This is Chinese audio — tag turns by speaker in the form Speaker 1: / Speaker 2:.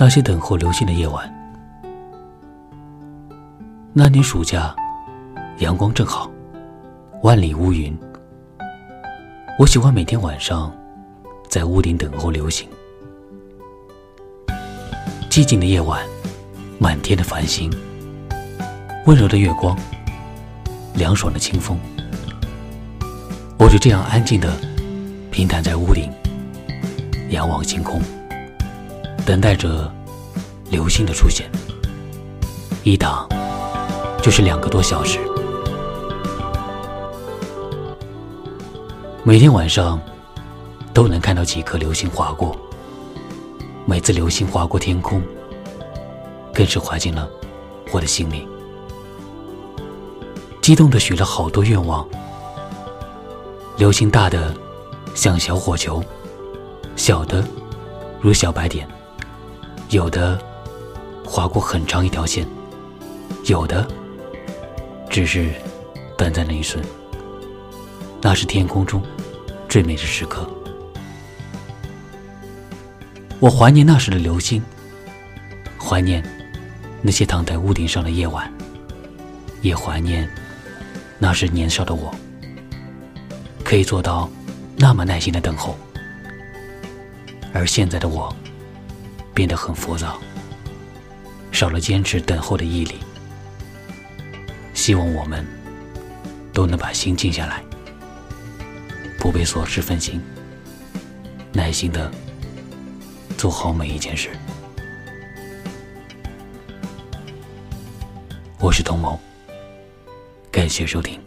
Speaker 1: 那些等候流星的夜晚。那年暑假，阳光正好，万里无云。我喜欢每天晚上在屋顶等候流星。寂静的夜晚，满天的繁星，温柔的月光，凉爽的清风。我就这样安静的平躺在屋顶，仰望星空，等待着流星的出现。一等就是两个多小时。每天晚上都能看到几颗流星划过，每次流星划过天空，更是划进了我的心里，激动的许了好多愿望。流星大的像小火球，小的如小白点，有的划过很长一条线，有的只是短暂的一瞬。那是天空中最美的时刻。我怀念那时的流星，怀念那些躺在屋顶上的夜晚，也怀念那时年少的我，可以做到那么耐心的等候。而现在的我，变得很浮躁，少了坚持等候的毅力。希望我们都能把心静下来。不被琐事分心，耐心的做好每一件事。我是童谋，感谢收听。